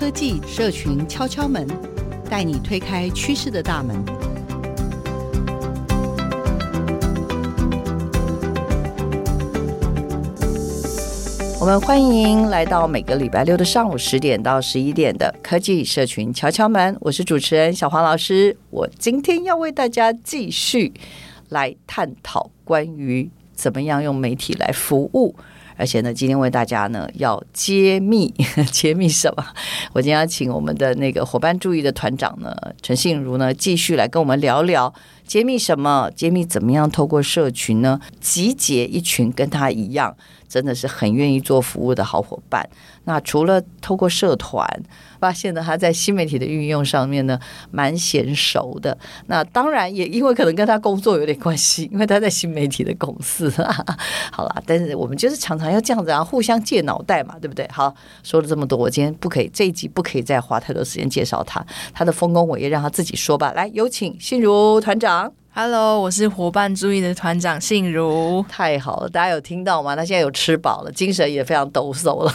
科技社群敲敲门，带你推开趋势的大门。我们欢迎来到每个礼拜六的上午十点到十一点的科技社群敲敲门。我是主持人小黄老师，我今天要为大家继续来探讨关于怎么样用媒体来服务。而且呢，今天为大家呢要揭秘，揭秘什么？我今天要请我们的那个伙伴注意的团长呢，陈信如呢，继续来跟我们聊聊揭秘什么？揭秘怎么样透过社群呢，集结一群跟他一样，真的是很愿意做服务的好伙伴。那除了透过社团。发现呢，他在新媒体的运用上面呢，蛮娴熟的。那当然也因为可能跟他工作有点关系，因为他在新媒体的公司。好啦，但是我们就是常常要这样子啊，互相借脑袋嘛，对不对？好，说了这么多，我今天不可以这一集不可以再花太多时间介绍他，他的丰功伟业让他自己说吧。来，有请心如团长。Hello，我是伙伴注意的团长信如，太好了，大家有听到吗？他现在有吃饱了，精神也非常抖擞了，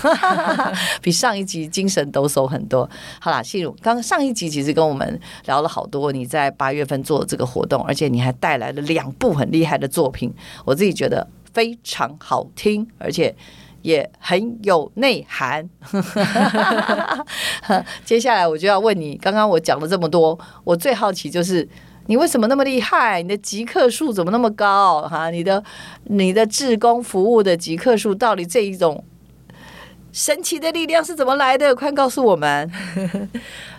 比上一集精神抖擞很多。好啦，信如，刚上一集其实跟我们聊了好多，你在八月份做的这个活动，而且你还带来了两部很厉害的作品，我自己觉得非常好听，而且也很有内涵。接下来我就要问你，刚刚我讲了这么多，我最好奇就是。你为什么那么厉害？你的极客数怎么那么高？哈，你的你的志工服务的极客数到底这一种神奇的力量是怎么来的？快告诉我们。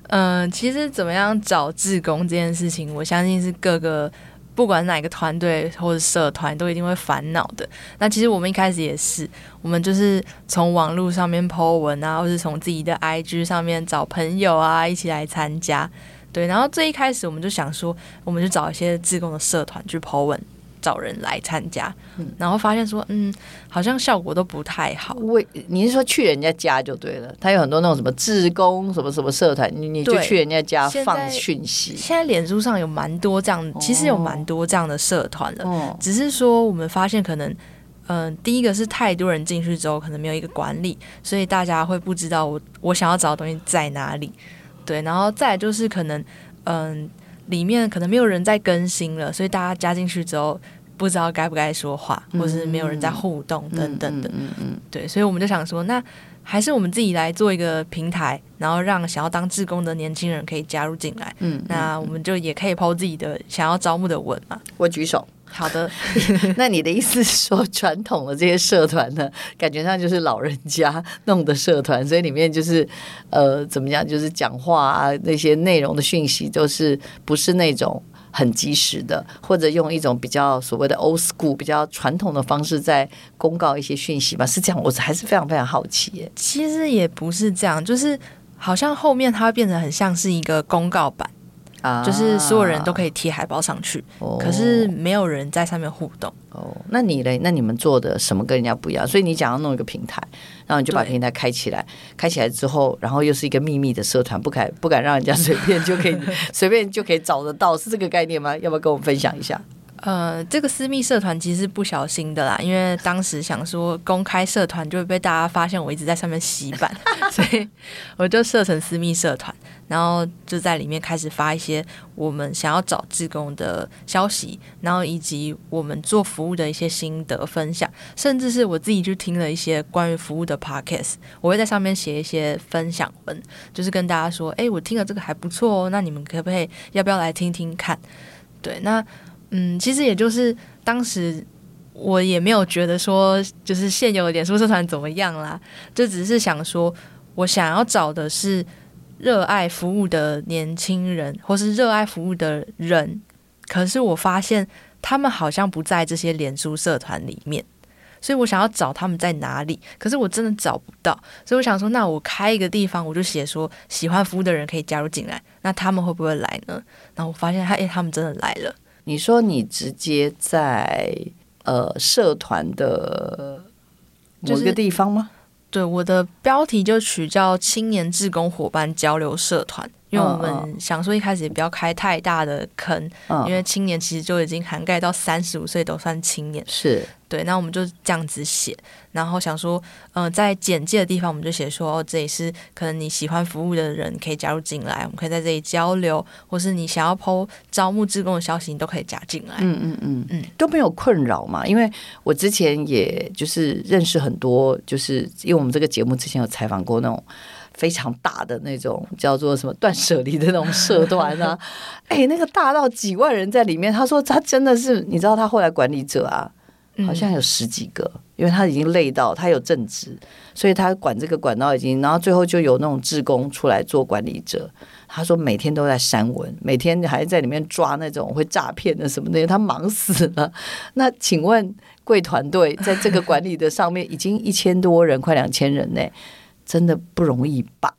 嗯、其实怎么样找志工这件事情，我相信是各个不管哪个团队或者社团都一定会烦恼的。那其实我们一开始也是，我们就是从网络上面 po 文啊，或是从自己的 IG 上面找朋友啊，一起来参加。对，然后最一开始我们就想说，我们就找一些自贡的社团去 po 文，找人来参加，嗯，然后发现说，嗯，好像效果都不太好。为你是说去人家家就对了？他有很多那种什么自工什么什么社团，你你就去人家家放讯息。现在脸书上有蛮多这样，其实有蛮多这样的社团的，哦，只是说我们发现可能，嗯，呃，第一个是太多人进去之后，可能没有一个管理，所以大家会不知道我我想要找的东西在哪里。对，然后再就是可能，嗯，里面可能没有人在更新了，所以大家加进去之后，不知道该不该说话，或是没有人在互动等等的。嗯嗯。对，所以我们就想说，那还是我们自己来做一个平台，然后让想要当志工的年轻人可以加入进来。嗯。那我们就也可以 po 自己的想要招募的文嘛。我举手。好的，那你的意思是说，传统的这些社团呢，感觉上就是老人家弄的社团，所以里面就是呃，怎么讲，就是讲话啊，那些内容的讯息都是不是那种很及时的，或者用一种比较所谓的 old school 比较传统的方式在公告一些讯息吧？是这样，我还是非常非常好奇耶。其实也不是这样，就是好像后面它会变成很像是一个公告版板。就是所有人都可以贴海报上去，哦，可是没有人在上面互动。哦，那你嘞？那你们做的什么跟人家不一样？所以你想要弄一个平台，然后你就把平台开起来，开起来之后，然后又是一个秘密的社团，不敢不敢让人家随便就可以 随便就可以找得到，是这个概念吗？要不要跟我们分享一下？呃，这个私密社团其实是不小心的啦，因为当时想说公开社团就会被大家发现我一直在上面洗版，所以我就设成私密社团，然后就在里面开始发一些我们想要找志工的消息，然后以及我们做服务的一些心得分享，甚至是我自己去听了一些关于服务的 podcast，我会在上面写一些分享文，就是跟大家说，哎，我听了这个还不错哦，那你们可不可以要不要来听听看？对，那。嗯，其实也就是当时我也没有觉得说，就是现有的脸书社团怎么样啦，就只是想说，我想要找的是热爱服务的年轻人，或是热爱服务的人。可是我发现他们好像不在这些脸书社团里面，所以我想要找他们在哪里，可是我真的找不到，所以我想说，那我开一个地方，我就写说喜欢服务的人可以加入进来，那他们会不会来呢？然后我发现他，哎，他们真的来了。你说你直接在呃社团的某个地方吗？就是、对，我的标题就取叫“青年志工伙伴交流社团”。因为我们想说一开始也不要开太大的坑，嗯、因为青年其实就已经涵盖到三十五岁都算青年，是对。那我们就这样子写，然后想说，嗯、呃，在简介的地方我们就写说，哦，这里是可能你喜欢服务的人可以加入进来，我们可以在这里交流，或是你想要 po 招募志工的消息，你都可以加进来。嗯嗯嗯嗯，都没有困扰嘛？因为我之前也就是认识很多，就是因为我们这个节目之前有采访过那种。非常大的那种叫做什么断舍离的那种社团啊，哎，那个大到几万人在里面。他说他真的是，你知道他后来管理者啊，好像有十几个，因为他已经累到他有正职，所以他管这个管道已经，然后最后就有那种志工出来做管理者。他说每天都在删文，每天还在里面抓那种会诈骗的什么的，他忙死了。那请问贵团队在这个管理的上面已经一千多人，快两千人呢？真的不容易吧？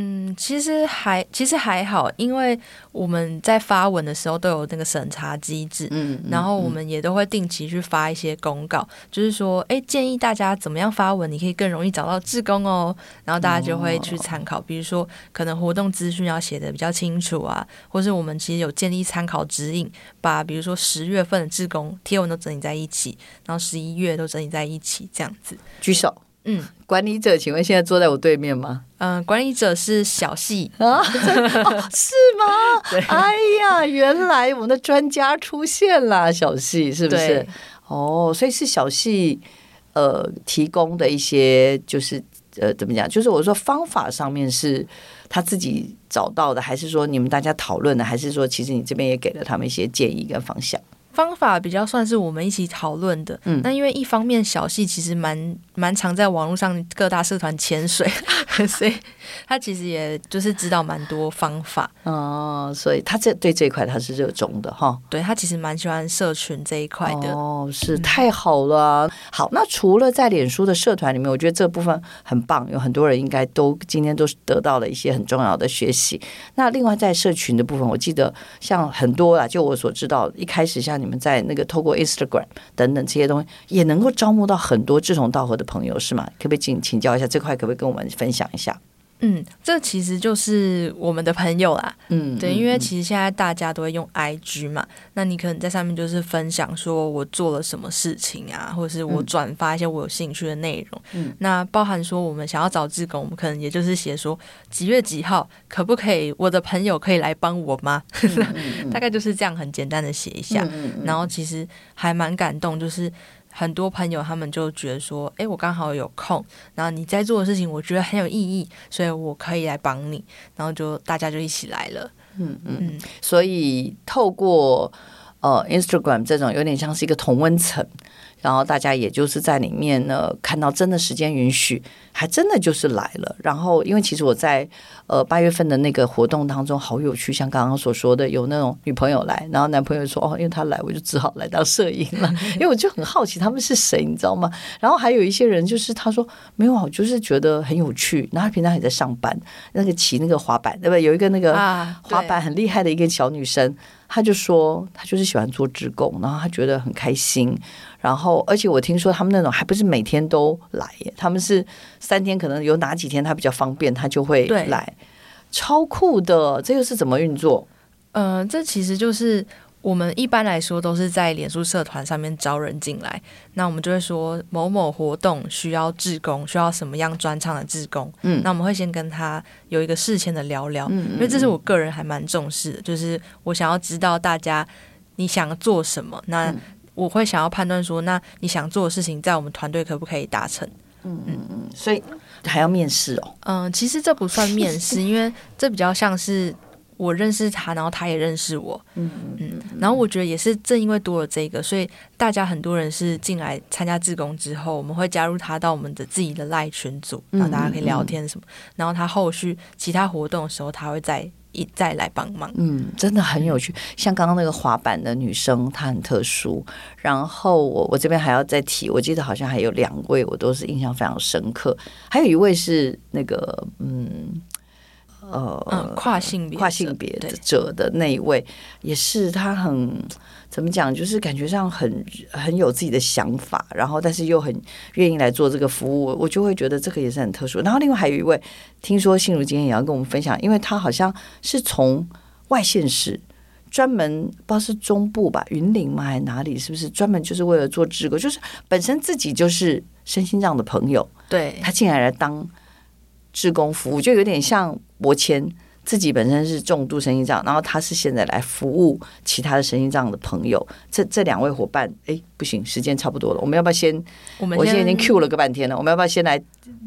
嗯，其实还其实还好，因为我们在发文的时候都有那个审查机制，嗯，然后我们也都会定期去发一些公告，嗯、就是说，哎，建议大家怎么样发文，你可以更容易找到志工哦。然后大家就会去参考，哦、比如说可能活动资讯要写的比较清楚啊，或是我们其实有建立参考指引，把比如说十月份的志工贴文都整理在一起，然后十一月都整理在一起，这样子。举手。嗯，管理者，请问现在坐在我对面吗？嗯，管理者是小细啊、哦，是吗？对，哎呀，原来我们的专家出现了，小细是不是？哦，所以是小细呃提供的一些，就是呃怎么讲？就是我说方法上面是他自己找到的，还是说你们大家讨论的，还是说其实你这边也给了他们一些建议跟方向？方法比较算是我们一起讨论的，嗯，那因为一方面小戏其实蛮蛮常在网络上各大社团潜水，所以他其实也就是知道蛮多方法哦，所以他这对这一块他是热衷的哈，对他其实蛮喜欢社群这一块的哦，是太好了。嗯、好，那除了在脸书的社团里面，我觉得这部分很棒，有很多人应该都今天都是得到了一些很重要的学习。那另外在社群的部分，我记得像很多啊，就我所知道，一开始像你。们在那个透过 Instagram 等等这些东西，也能够招募到很多志同道合的朋友，是吗？可不可以请请教一下这块？可不可以跟我们分享一下？嗯，这其实就是我们的朋友啦。嗯，对，因为其实现在大家都会用 IG 嘛，那你可能在上面就是分享说我做了什么事情啊，或者是我转发一些我有兴趣的内容。嗯，那包含说我们想要找志工，我们可能也就是写说几月几号可不可以，我的朋友可以来帮我吗？嗯、大概就是这样很简单的写一下，然后其实还蛮感动，就是。很多朋友他们就觉得说，诶，我刚好有空，然后你在做的事情我觉得很有意义，所以我可以来帮你，然后就大家就一起来了。嗯嗯，嗯，所以透过呃 Instagram 这种有点像是一个同温层。然后大家也就是在里面呢，看到真的时间允许，还真的就是来了。然后，因为其实我在呃八月份的那个活动当中，好有趣，像刚刚所说的，有那种女朋友来，然后男朋友说哦，因为他来，我就只好来当摄影了。因为我就很好奇他们是谁，你知道吗？然后还有一些人就是他说没有，我就是觉得很有趣。然后他平常也在上班，那个骑那个滑板，对不对？有一个那个滑板很厉害的一个小女生。他就说，他就是喜欢做志工，然后他觉得很开心。然后，而且我听说他们那种还不是每天都来耶，他们是三天，可能有哪几天他比较方便，他就会来，超酷的。这又是怎么运作？嗯、呃，这其实就是。我们一般来说都是在脸书社团上面招人进来，那我们就会说某某活动需要志工，需要什么样专场的志工。嗯，那我们会先跟他有一个事前的聊聊，嗯，因为这是我个人还蛮重视的，就是我想要知道大家你想做什么，那我会想要判断说，那你想做的事情在我们团队可不可以达成？嗯嗯嗯，所以还要面试哦。嗯，其实这不算面试，因为这比较像是。我认识他，然后他也认识我，嗯嗯，然后我觉得也是正因为多了这个，所以大家很多人是进来参加志工之后，我们会加入他到我们的自己的赖群组，然后大家可以聊天什么，然后他后续其他活动的时候，他会再一再来帮忙，嗯，真的很有趣。像刚刚那个滑板的女生，她很特殊。然后我我这边还要再提，我记得好像还有两位，我都是印象非常深刻。还有一位是那个嗯。呃、嗯，跨性别跨性别者的那一位，也是他很怎么讲，就是感觉上很很有自己的想法，然后但是又很愿意来做这个服务，我就会觉得这个也是很特殊。然后另外还有一位，听说信如今天也要跟我们分享，因为他好像是从外县市专门不知道是中部吧，云林吗还是哪里，是不是专门就是为了做志工，就是本身自己就是身心障的朋友，对，他竟然来当。志工服务就有点像博谦自己本身是重度神经障，然后他是现在来服务其他的神经障的朋友。这这两位伙伴，哎，不行，时间差不多了，我们要不要先？我们我现在已经 Q 了个半天了，我们要不要先来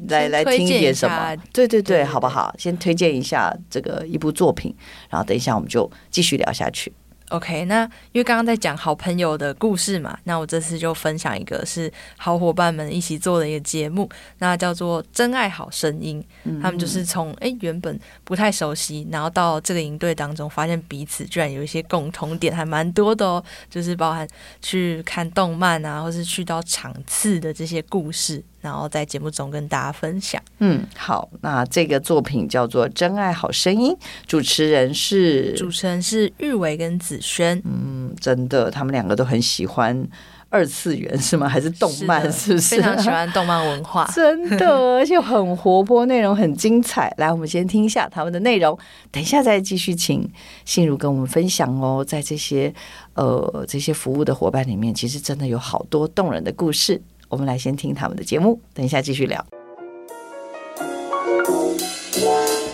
来来听一点什么？对对对，好不好？先推荐一下这个一部作品，然后等一下我们就继续聊下去。OK，那因为刚刚在讲好朋友的故事嘛，那我这次就分享一个是好伙伴们一起做的一个节目，那叫做《真爱好声音》。他们就是从诶原本不太熟悉，然后到这个营队当中，发现彼此居然有一些共同点，还蛮多的哦，就是包含去看动漫啊，或是去到场次的这些故事。然后在节目中跟大家分享。嗯，好，那这个作品叫做《真爱好声音》，主持人是主持人是玉维跟子轩。嗯，真的，他们两个都很喜欢二次元，是吗？还是动漫？是不是？非常喜欢动漫文化，真的，而且很活泼，内容很精彩。来，我们先听一下他们的内容，等一下再继续请心如跟我们分享哦。在这些呃这些服务的伙伴里面，其实真的有好多动人的故事。我们来先听他们的节目，等一下继续聊。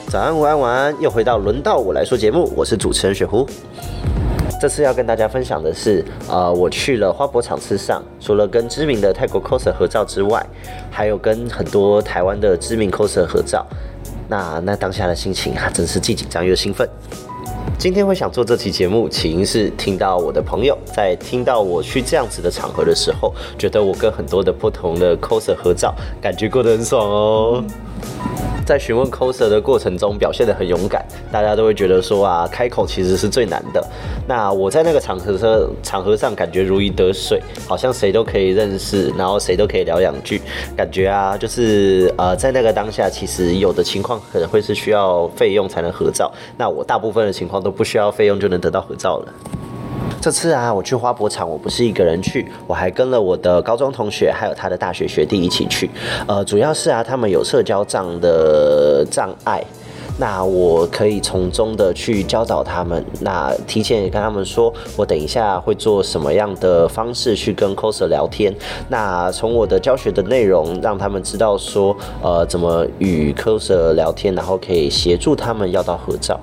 早安，午安，晚安，又回到轮到我来说节目，我是主持人雪狐。这次要跟大家分享的是，呃，我去了花博场次上，除了跟知名的泰国 coser 合照之外，还有跟很多台湾的知名 coser 合照。那那当下的心情啊，真是既紧张又兴奋。今天会想做这期节目，起因是听到我的朋友在听到我去这样子的场合的时候，觉得我跟很多的不同的 coser 合照，感觉过得很爽哦。在询问 coser 的过程中，表现得很勇敢，大家都会觉得说啊，开口其实是最难的。那我在那个场合上，场合上感觉如鱼得水，好像谁都可以认识，然后谁都可以聊两句，感觉啊，就是呃，在那个当下，其实有的情况可能会是需要费用才能合照，那我大部分的情况都不需要费用就能得到合照了。这次啊，我去花博场，我不是一个人去，我还跟了我的高中同学，还有他的大学学弟一起去。呃，主要是啊，他们有社交障的障碍，那我可以从中的去教导他们。那提前也跟他们说，我等一下会做什么样的方式去跟 coser 聊天。那从我的教学的内容，让他们知道说，呃，怎么与 coser 聊天，然后可以协助他们要到合照。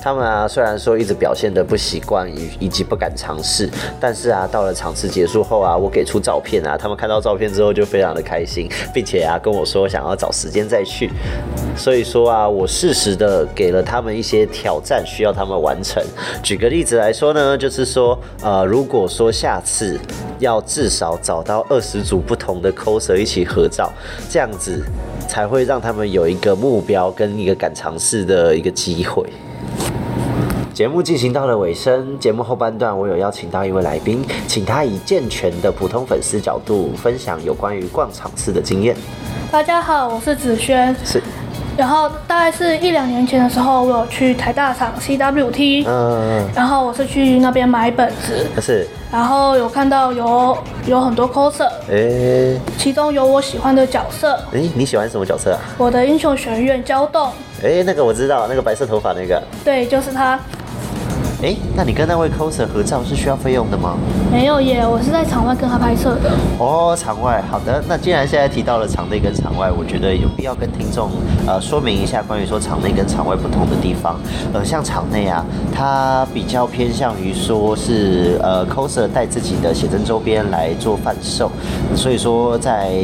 他们啊，虽然说一直表现的不习惯以以及不敢尝试，但是啊，到了场次结束后啊，我给出照片啊，他们看到照片之后就非常的开心，并且啊跟我说想要找时间再去。所以说啊，我适时的给了他们一些挑战，需要他们完成。举个例子来说呢，就是说，呃，如果说下次要至少找到二十组不同的 coser 一起合照，这样子才会让他们有一个目标跟一个敢尝试的一个机会。节目进行到了尾声，节目后半段我有邀请到一位来宾，请他以健全的普通粉丝角度分享有关于逛场次的经验。大家好，我是子轩。是。然后大概是一两年前的时候，我有去台大场 CWT。嗯。然后我是去那边买本子。是。然后有看到有有很多 coser。哎。其中有我喜欢的角色。哎，你喜欢什么角色啊？我的英雄学院焦冻。哎，那个我知道，那个白色头发那个。对，就是他。哎，那你跟那位 coser 合照是需要费用的吗？没有耶，我是在场外跟他拍摄的。哦，场外，好的。那既然现在提到了场内跟场外，我觉得有必要跟听众呃说明一下关于说场内跟场外不同的地方。呃，像场内啊，它比较偏向于说是呃 coser 带自己的写真周边来做贩售，所以说在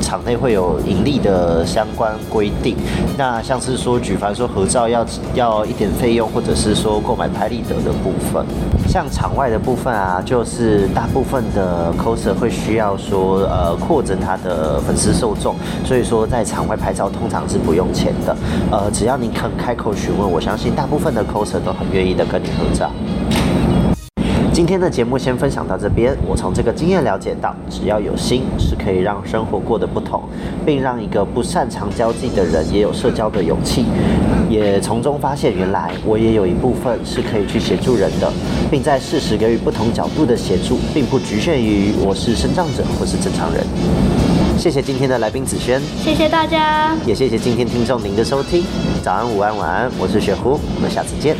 场内会有盈利的相关规定。那像是说举凡说合照要要一点费用，或者是说购买拍立得的部分，像场外的部分啊，就是。大部分的 coser 会需要说，呃，扩增他的粉丝受众，所以说在场外拍照通常是不用钱的，呃，只要你肯开口询问，我相信大部分的 coser 都很愿意的跟你合照。今天的节目先分享到这边。我从这个经验了解到，只要有心，是可以让生活过得不同，并让一个不擅长交际的人也有社交的勇气。也从中发现，原来我也有一部分是可以去协助人的，并在适时给予不同角度的协助，并不局限于我是身障者或是正常人。谢谢今天的来宾子轩，谢谢大家，也谢谢今天听众您的收听。早安、午安、晚安，我是雪狐，我们下次见。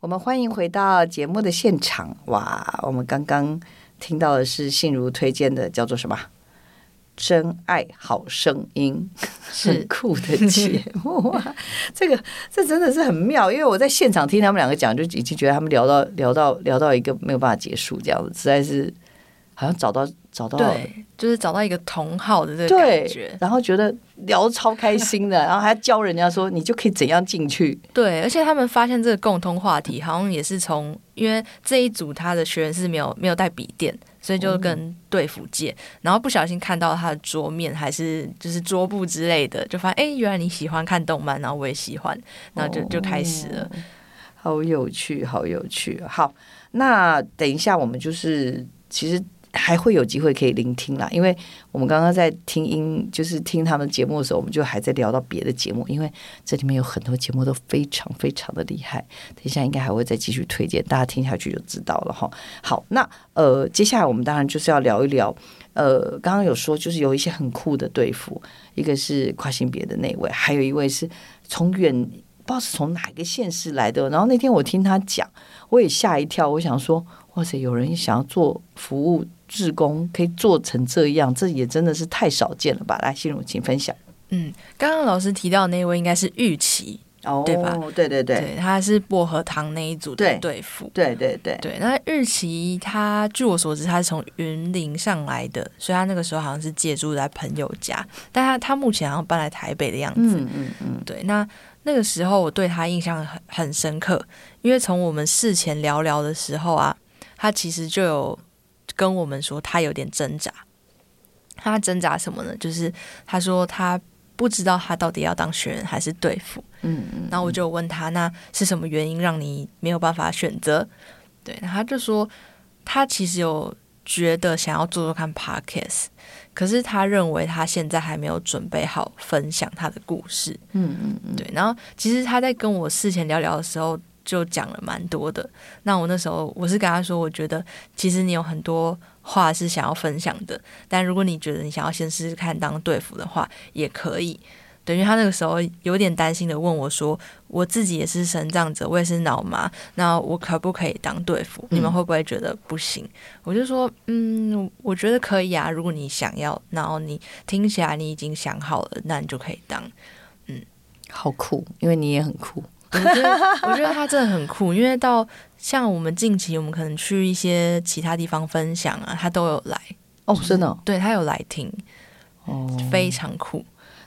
我们欢迎回到节目的现场。哇，我们刚刚听到的是信如推荐的，叫做什么？《真爱好声音》，是很酷的节目 啊！这个这真的是很妙，因为我在现场听他们两个讲，就已经觉得他们聊到聊到聊到一个没有办法结束，这样子实在是好像找到。找到对，就是找到一个同好的这个感觉，然后觉得聊得超开心的，然后还教人家说你就可以怎样进去。对，而且他们发现这个共通话题，好像也是从因为这一组他的学员是没有没有带笔电，所以就跟队辅借，然后不小心看到他的桌面还是就是桌布之类的，就发现哎，原来你喜欢看动漫，然后我也喜欢，然后就就开始了，好有趣，好有趣。好，那等一下我们就是其实。还会有机会可以聆听啦，因为我们刚刚在听音，就是听他们节目的时候，我们就还在聊到别的节目，因为这里面有很多节目都非常非常的厉害。等一下应该还会再继续推荐，大家听下去就知道了哈。好，那呃，接下来我们当然就是要聊一聊，呃，刚刚有说就是有一些很酷的对付，一个是跨性别的那位，还有一位是从远不知道是从哪个县市来的。然后那天我听他讲，我也吓一跳，我想说，哇塞，有人想要做服务。志工可以做成这样，这也真的是太少见了吧？来，心如，请分享。嗯，刚刚老师提到那位应该是玉琪，哦，对吧？对对对，对，他是薄荷糖那一组的队服。对对对对，那玉琪他据我所知，他是从云林上来的，所以他那个时候好像是借住在朋友家，但他他目前好像搬来台北的样子。嗯嗯嗯，对，那那个时候我对他印象很很深刻，因为从我们事前聊聊的时候啊，他其实就有。跟我们说他有点挣扎，他挣扎什么呢？就是他说他不知道他到底要当学员还是对付。嗯嗯。然后我就问他，那是什么原因让你没有办法选择？对，他就说他其实有觉得想要做做看 Podcast，可是他认为他现在还没有准备好分享他的故事。嗯嗯嗯。对，然后其实他在跟我事前聊聊的时候。就讲了蛮多的。那我那时候我是跟他说，我觉得其实你有很多话是想要分享的，但如果你觉得你想要先试试看当队服的话，也可以。等于他那个时候有点担心的问我说：“我自己也是身障者，我也是脑麻，那我可不可以当队服？你们会不会觉得不行？”嗯、我就说：“嗯，我觉得可以啊。如果你想要，然后你听起来你已经想好了，那你就可以当。”嗯，好酷，因为你也很酷。我觉得，我觉得他真的很酷，因为到像我们近期，我们可能去一些其他地方分享啊，他都有来哦，真的、哦，对他有来听，哦，非常酷。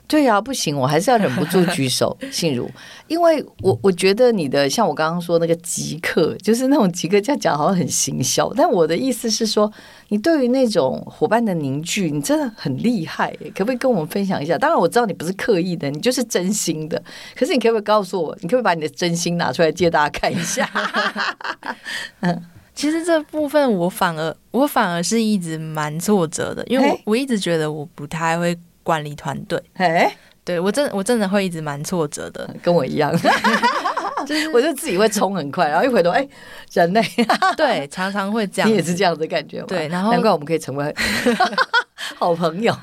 对呀、啊，不行，我还是要忍不住举手，信如，因为我我觉得你的像我刚刚说那个极客，就是那种极客，这样讲好像很行销，但我的意思是说，你对于那种伙伴的凝聚，你真的很厉害，可不可以跟我们分享一下？当然我知道你不是刻意的，你就是真心的，可是你可不可以告诉我，你可不可以把你的真心拿出来借大家 看一下？嗯，其实这部分我反而我反而是一直蛮挫折的，因为我我一直觉得我不太会。管理团队，哎，对我真我真的会一直蛮挫折的，跟我一样，就是 我就自己会冲很快，然后一回头，哎，人类，对，常常会这样，你也是这样的感觉吗？对，然后难怪我们可以成为好朋友，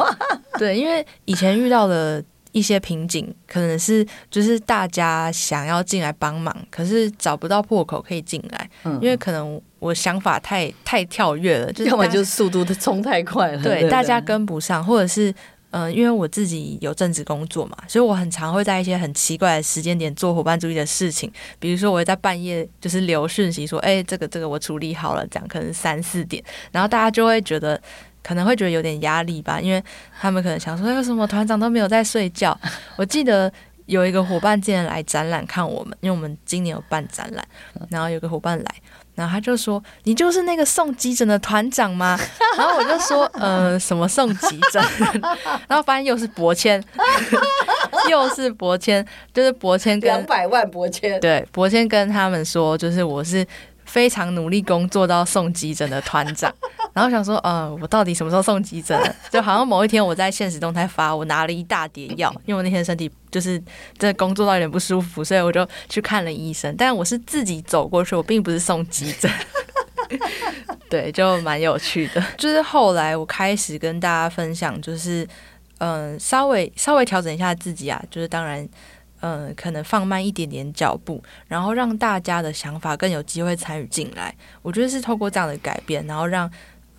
对，因为以前遇到的一些瓶颈，可能是就是大家想要进来帮忙，可是找不到破口可以进来，嗯，因为可能我想法太太跳跃了，要么就是速度冲太快了，对，大家跟不上，或者是。嗯、因为我自己有正职工作嘛，所以我很常会在一些很奇怪的时间点做伙伴注意的事情。比如说，我会在半夜就是留讯息说：“哎，这个这个我处理好了。”这样可能三四点，然后大家就会觉得可能会觉得有点压力吧，因为他们可能想说：“为什么团长都没有在睡觉？”我记得有一个伙伴竟然来展览看我们，因为我们今年有办展览，然后有个伙伴来。然后他就说：“你就是那个送急诊的团长吗？” 然后我就说：“呃，什么送急诊？” 然后发现又是博谦，又是博谦，就是博谦跟两百万博谦。对，博谦跟他们说，就是我是。非常努力工作到送急诊的团长，然后想说，呃，我到底什么时候送急诊？就好像某一天我在现实动态发，我拿了一大叠药，因为我那天身体就是真的工作到有点不舒服，所以我就去看了医生。但我是自己走过去，我并不是送急诊。对，就蛮有趣的。就是后来我开始跟大家分享，就是嗯、稍微稍微调整一下自己啊，就是当然。嗯，可能放慢一点点脚步，然后让大家的想法更有机会参与进来。我觉得是透过这样的改变，然后让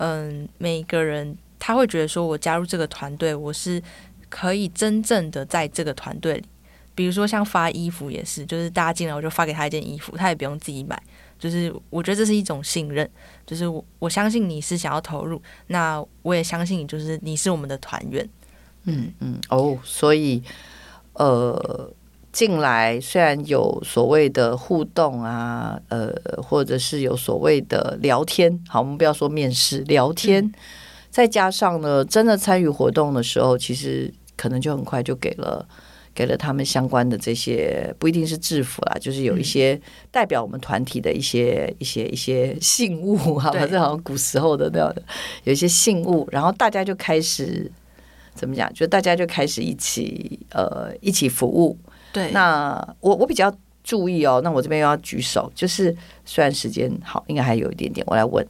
嗯每个人他会觉得说，我加入这个团队，我是可以真正的在这个团队里。比如说像发衣服也是，就是大家进来我就发给他一件衣服，他也不用自己买。就是我觉得这是一种信任，就是我我相信你是想要投入，那我也相信你，就是你是我们的团员。嗯嗯哦，所以呃。进来虽然有所谓的互动啊，呃，或者是有所谓的聊天，好，我们不要说面试，聊天，嗯、再加上呢，真的参与活动的时候，其实可能就很快就给了给了他们相关的这些，不一定是制服啦，就是有一些代表我们团体的一些一些一些信物，好吧，这好像古时候的那样的，有一些信物，然后大家就开始怎么讲？就大家就开始一起呃一起服务。对，那我我比较注意哦，那我这边又要举手，就是虽然时间好，应该还有一点点，我来问，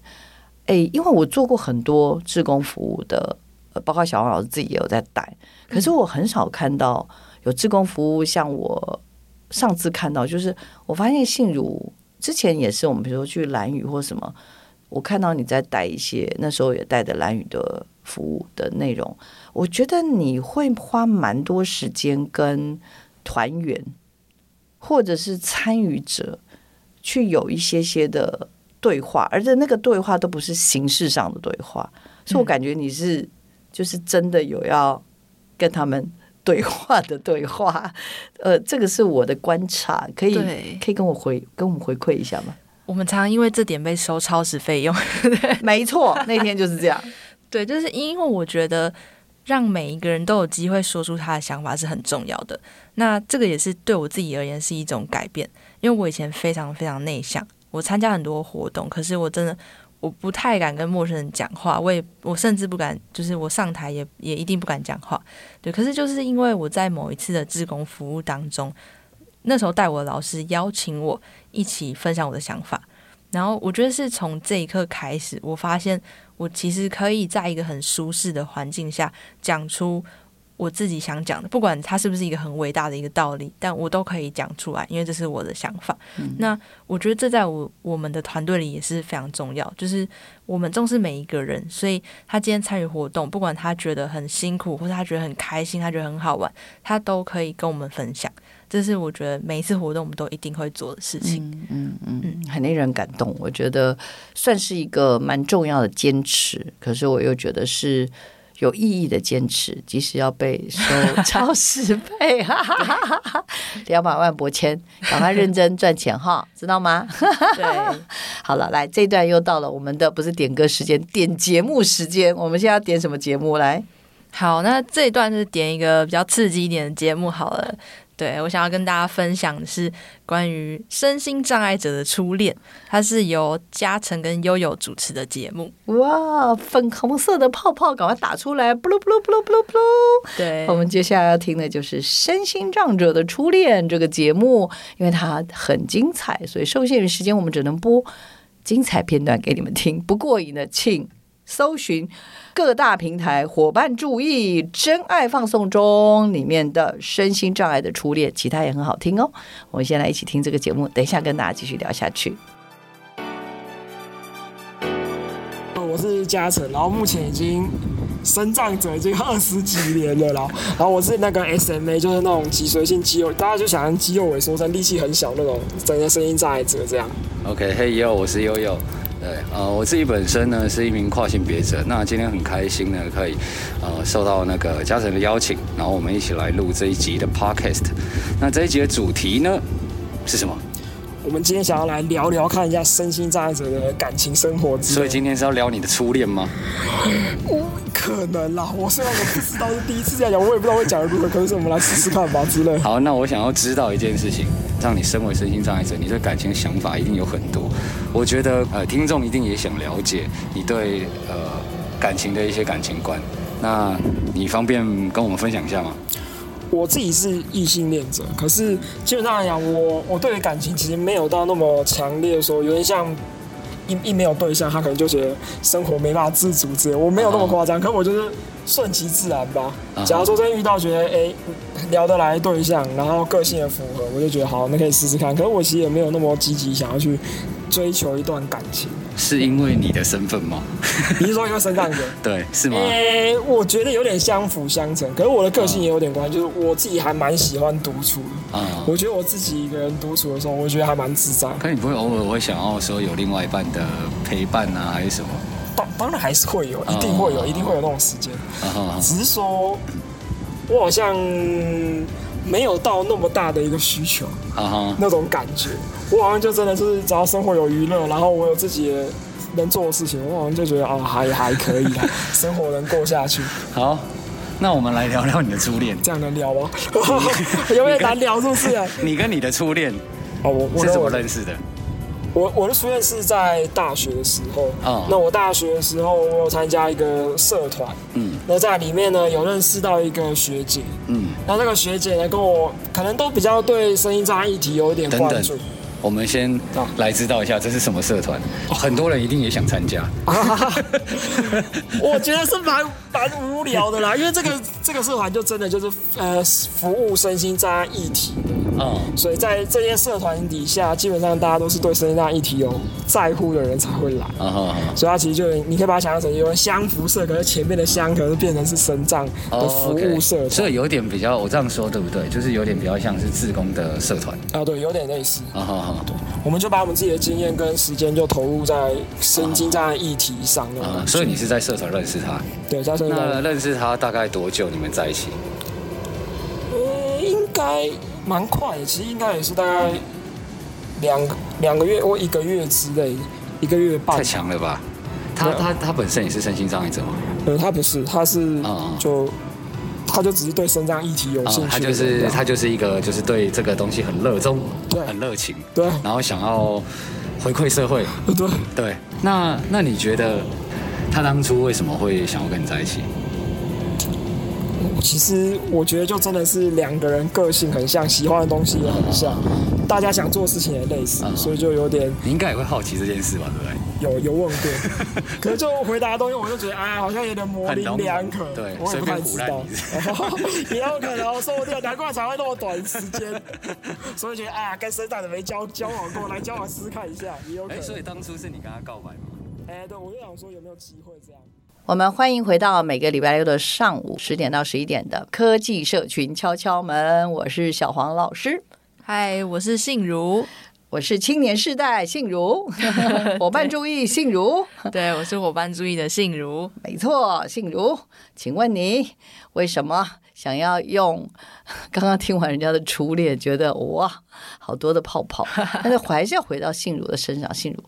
哎，因为我做过很多志工服务的，包括小王老师自己也有在带，可是我很少看到有志工服务，像我上次看到，就是我发现信如之前也是，我们比如说去蓝屿或什么，我看到你在带一些，那时候也带的蓝屿的服务的内容，我觉得你会花蛮多时间跟。团员或者是参与者去有一些些的对话，而且那个对话都不是形式上的对话，所以我感觉你是就是真的有要跟他们对话的对话。呃，这个是我的观察，可以可以跟我回跟我们回馈一下吗？我们常常因为这点被收超时费用，没错，那天就是这样。对，就是因为我觉得。让每一个人都有机会说出他的想法是很重要的。那这个也是对我自己而言是一种改变，因为我以前非常非常内向，我参加很多活动，可是我真的我不太敢跟陌生人讲话，我也我甚至不敢，就是我上台也也一定不敢讲话。对，可是就是因为我在某一次的志工服务当中，那时候带我的老师邀请我一起分享我的想法，然后我觉得是从这一刻开始，我发现。我其实可以在一个很舒适的环境下讲出我自己想讲的，不管它是不是一个很伟大的一个道理，但我都可以讲出来，因为这是我的想法。嗯、那我觉得这在我我们的团队里也是非常重要，就是我们重视每一个人，所以他今天参与活动，不管他觉得很辛苦，或者他觉得很开心，他觉得很好玩，他都可以跟我们分享。这是我觉得每一次活动我们都一定会做的事情，嗯嗯嗯，很令人感动。我觉得算是一个蛮重要的坚持，可是我又觉得是有意义的坚持，即使要被收 超十倍，哈哈哈哈，两百万博签，赶快认真赚钱哈，知道吗？对，好了，来这一段又到了我们的不是点歌时间，点节目时间。我们现在要点什么节目来？好，那这一段是点一个比较刺激一点的节目好了。对，我想要跟大家分享的是关于身心障碍者的初恋，它是由嘉诚跟悠悠主持的节目。哇，粉红色的泡泡赶快打出来！布噜布噜布噜布噜布噜。对，我们接下来要听的就是《身心障者的初恋》这个节目，因为它很精彩，所以受限于时间，我们只能播精彩片段给你们听。不过瘾的，请搜寻各大平台伙伴注意，真爱放送中里面的身心障碍的初恋，其他也很好听哦。我们先来一起听这个节目，等一下跟大家继续聊下去。我是嘉诚，然后目前已经生障者已经二十几年了啦，然后我是那个 SMA，就是那种脊髓性肌肉，大家就想象肌肉萎缩症，力气很小那种，整个声音障碍者这样。OK，嘿哟，我是悠悠。对，呃，我自己本身呢是一名跨性别者，那今天很开心呢，可以呃受到那个嘉诚的邀请，然后我们一起来录这一集的 Podcast。那这一集的主题呢是什么？我们今天想要来聊聊，看一下身心障碍者的感情生活。所以今天是要聊你的初恋吗？我可能啦，我虽然我不知道是第一次这样讲，我也不知道会讲如何，可是我们来试试看吧之类。好，那我想要知道一件事情，让你身为身心障碍者，你对感情的想法一定有很多。我觉得呃，听众一定也想了解你对呃感情的一些感情观。那你方便跟我们分享一下吗？我自己是异性恋者，可是基本上来讲，我我对于感情其实没有到那么强烈的时候，有点像一一没有对象，他可能就觉得生活没办法自主之类。我没有那么夸张，可我就是顺其自然吧。假如说真遇到觉得哎、欸、聊得来对象，然后个性也符合，我就觉得好，那可以试试看。可是我其实也没有那么积极想要去追求一段感情。是因为你的身份吗？你是说因为身上的？对，是吗？诶、欸，我觉得有点相辅相成。可是我的个性也有点关系，就是我自己还蛮喜欢独处的。啊、嗯，我觉得我自己一个人独处的时候，我觉得还蛮自在。可你不会偶尔会想要说有另外一半的陪伴啊，还是什么？当当然还是会有，一定会有，嗯、一定会有那种时间。嗯、只是说，我好像没有到那么大的一个需求。嗯、那种感觉。我好像就真的是只要生活有娱乐，然后我有自己能做的事情，我好像就觉得哦，还还可以啦，生活能过下去。好，那我们来聊聊你的初恋。这样能聊吗？有点难聊，是不是？你跟你的初恋哦，我我是怎么认识的？我我的初恋是在大学的时候。哦。那我大学的时候，我有参加一个社团。嗯。那在里面呢，有认识到一个学姐。嗯。然后那个学姐呢，跟我可能都比较对声音障碍议题有一点关注。我们先来知道一下这是什么社团，很多人一定也想参加。我觉得是蛮蛮无聊的啦，因为这个这个社团就真的就是呃服务身心障碍议题的，嗯，所以在这些社团底下，基本上大家都是对身心障碍议题有在乎的人才会来。所以它其实就你可以把它想象成一个相辐社，可是前面的相可是变成是身障的服务社团，所以有点比较，我这样说对不对？就是有点比较像是自工的社团。啊，对，有点类似。对，我们就把我们自己的经验跟时间就投入在身心障碍议题上了。啊，所以你是在社团认识他？对，在社团。那认识他大概多久？你们在一起？呃，应该蛮快的，其实应该也是大概两两个月或一个月之内，一个月半。太强了吧？他他他本身也是身心障碍者吗？呃，他不是，他是就。他就只是对身障议题有兴趣，他就是他就是一个就是对这个东西很热衷，对，很热情，对，然后想要回馈社会，对对。那那你觉得他当初为什么会想要跟你在一起？其实我觉得就真的是两个人个性很像，喜欢的东西也很像，大家想做的事情也类似，所以就有点。你应该也会好奇这件事吧，对不对？有有问过，可是就回答的东西，我就觉得哎，好像有点模棱两可，对，我也不太知道。也有可能说不定，难怪才会那么短时间，所以觉得啊，跟身障的没交交往过，来交往试试看一下，也有可能。所以当初是你跟他告白吗？哎，对，我就想说有没有机会这样。我们欢迎回到每个礼拜六的上午十点到十一点的科技社群敲敲门，我是小黄老师，嗨，我是信如。我是青年世代信如，伙伴注意信如，对，我是伙伴注意的信如，没错，信如，请问你为什么想要用？刚刚听完人家的初恋，觉得哇，好多的泡泡，但是还是要回到信如的身上，信如。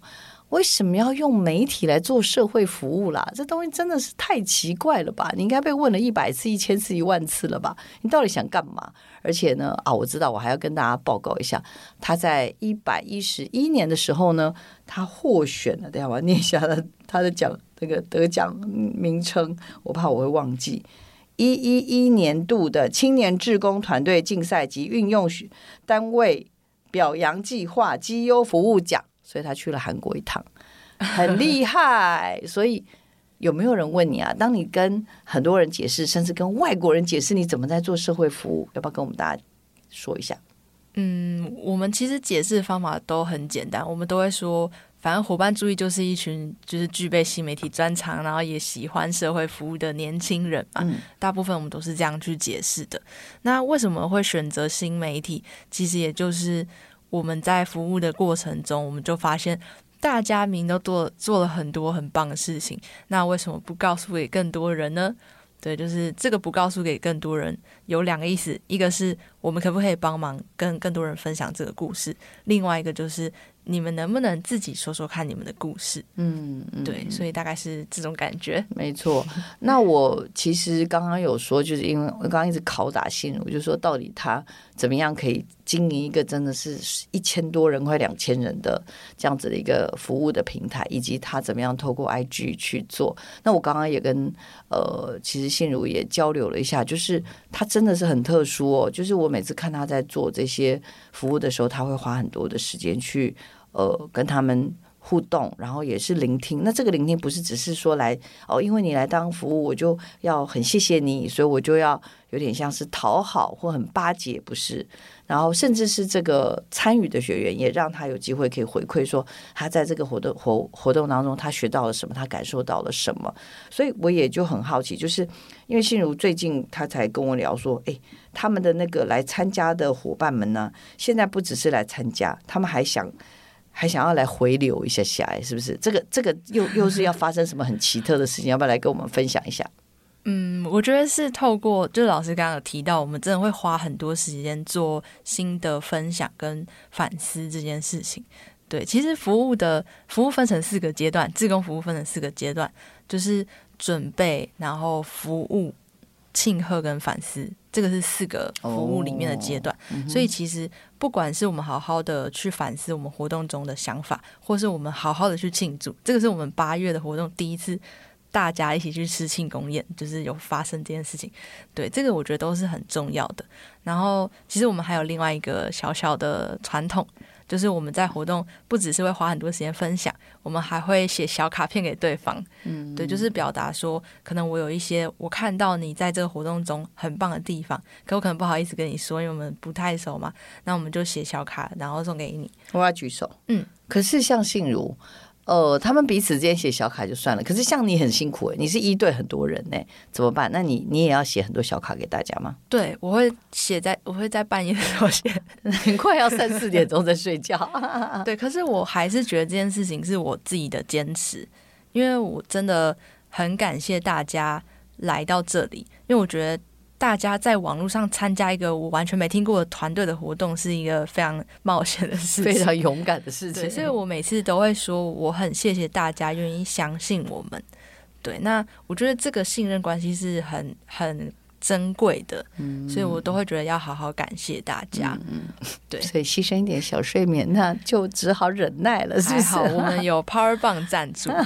为什么要用媒体来做社会服务啦？这东西真的是太奇怪了吧？你应该被问了一百次、一千次、一万次了吧？你到底想干嘛？而且呢，啊，我知道，我还要跟大家报告一下，他在一百一十一年的时候呢，他获选了。等下我要念一下他他的奖那个得奖名称，我怕我会忘记。一一一年度的青年志工团队竞赛及运用单位表扬计划绩优服务奖。所以他去了韩国一趟，很厉害。所以有没有人问你啊？当你跟很多人解释，甚至跟外国人解释你怎么在做社会服务，要不要跟我们大家说一下？嗯，我们其实解释的方法都很简单，我们都会说，反正伙伴注意就是一群就是具备新媒体专长，然后也喜欢社会服务的年轻人嘛。嗯，大部分我们都是这样去解释的。那为什么会选择新媒体？其实也就是我们在服务的过程中，我们就发现大家明都做做了很多很棒的事情，那为什么不告诉给更多人呢？对，就是这个不告诉给更多人，有两个意思，一个是我们可不可以帮忙跟更多人分享这个故事，另外一个就是。你们能不能自己说说看你们的故事？嗯，对，所以大概是这种感觉。没错。那我其实刚刚有说，就是因为我刚刚一直拷打心如，就说到底他怎么样可以经营一个真的是一千多人、快两千人的这样子的一个服务的平台，以及他怎么样透过 IG 去做。那我刚刚也跟呃，其实信如也交流了一下，就是他真的是很特殊哦。就是我每次看他在做这些服务的时候，他会花很多的时间去。呃，跟他们互动，然后也是聆听。那这个聆听不是只是说来哦，因为你来当服务，我就要很谢谢你，所以我就要有点像是讨好或很巴结，不是？然后甚至是这个参与的学员，也让他有机会可以回馈说，他在这个活动活活动当中，他学到了什么，他感受到了什么。所以我也就很好奇，就是因为信如最近他才跟我聊说，诶，他们的那个来参加的伙伴们呢，现在不只是来参加，他们还想。还想要来回流一下下，哎，是不是？这个这个又又是要发生什么很奇特的事情？要不要来跟我们分享一下？嗯，我觉得是透过，就是老师刚刚有提到，我们真的会花很多时间做新的分享跟反思这件事情。对，其实服务的服务分成四个阶段，自工服务分成四个阶段，就是准备，然后服务。庆贺跟反思，这个是四个服务里面的阶段。Oh, 所以其实不管是我们好好的去反思我们活动中的想法，或是我们好好的去庆祝，这个是我们八月的活动第一次大家一起去吃庆功宴，就是有发生这件事情。对，这个我觉得都是很重要的。然后其实我们还有另外一个小小的传统。就是我们在活动不只是会花很多时间分享，我们还会写小卡片给对方。嗯，对，就是表达说，可能我有一些我看到你在这个活动中很棒的地方，可我可能不好意思跟你说，因为我们不太熟嘛。那我们就写小卡，然后送给你。我要举手。嗯，可是像信如。呃，他们彼此之间写小卡就算了，可是像你很辛苦诶，你是一对很多人呢，怎么办？那你你也要写很多小卡给大家吗？对，我会写在，我会在半夜的时候写，很快要三四点钟在睡觉。对，可是我还是觉得这件事情是我自己的坚持，因为我真的很感谢大家来到这里，因为我觉得。大家在网络上参加一个我完全没听过的团队的活动，是一个非常冒险的事情，非常勇敢的事情。所以我每次都会说，我很谢谢大家愿意相信我们。对，那我觉得这个信任关系是很很珍贵的，嗯，所以我都会觉得要好好感谢大家。嗯，对，所以牺牲一点小睡眠，那就只好忍耐了，是不是？好我们有 Power 棒赞助。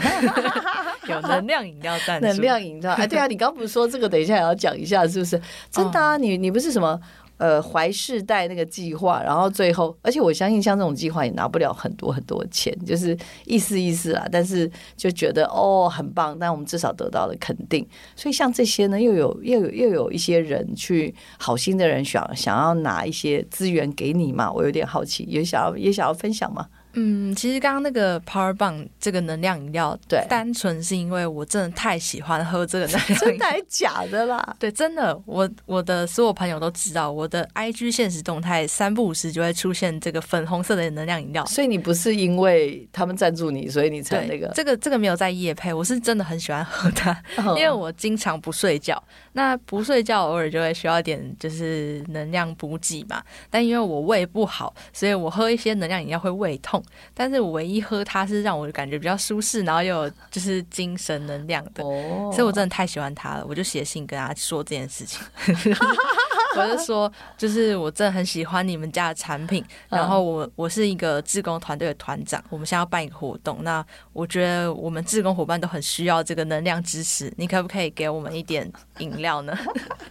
有能量饮料赞助，能量饮料哎，对啊，你刚不是说这个？等一下也要讲一下，是不是？真的啊，你你不是什么呃怀世代那个计划，然后最后，而且我相信像这种计划也拿不了很多很多钱，就是意思意思啦。但是就觉得哦很棒，但我们至少得到了肯定。所以像这些呢，又有又有又有一些人去好心的人想想要拿一些资源给你嘛，我有点好奇，也想要也想要分享嘛？嗯，其实刚刚那个 Power 棒这个能量饮料，对，单纯是因为我真的太喜欢喝这个能量饮料，真的还假的啦？对，真的，我我的所有朋友都知道，我的 IG 现实动态三不五时就会出现这个粉红色的能量饮料。所以你不是因为他们赞助你，所以你才那个？这个这个没有在夜配，我是真的很喜欢喝它，因为我经常不睡觉，那不睡觉偶尔就会需要点就是能量补给嘛。但因为我胃不好，所以我喝一些能量饮料会胃痛。但是我唯一喝它是让我感觉比较舒适，然后又有就是精神能量的，oh. 所以我真的太喜欢它了。我就写信跟他说这件事情，我就说就是我真的很喜欢你们家的产品，然后我我是一个志工团队的团长，我们现在要办一个活动，那我觉得我们志工伙伴都很需要这个能量支持，你可不可以给我们一点饮料呢？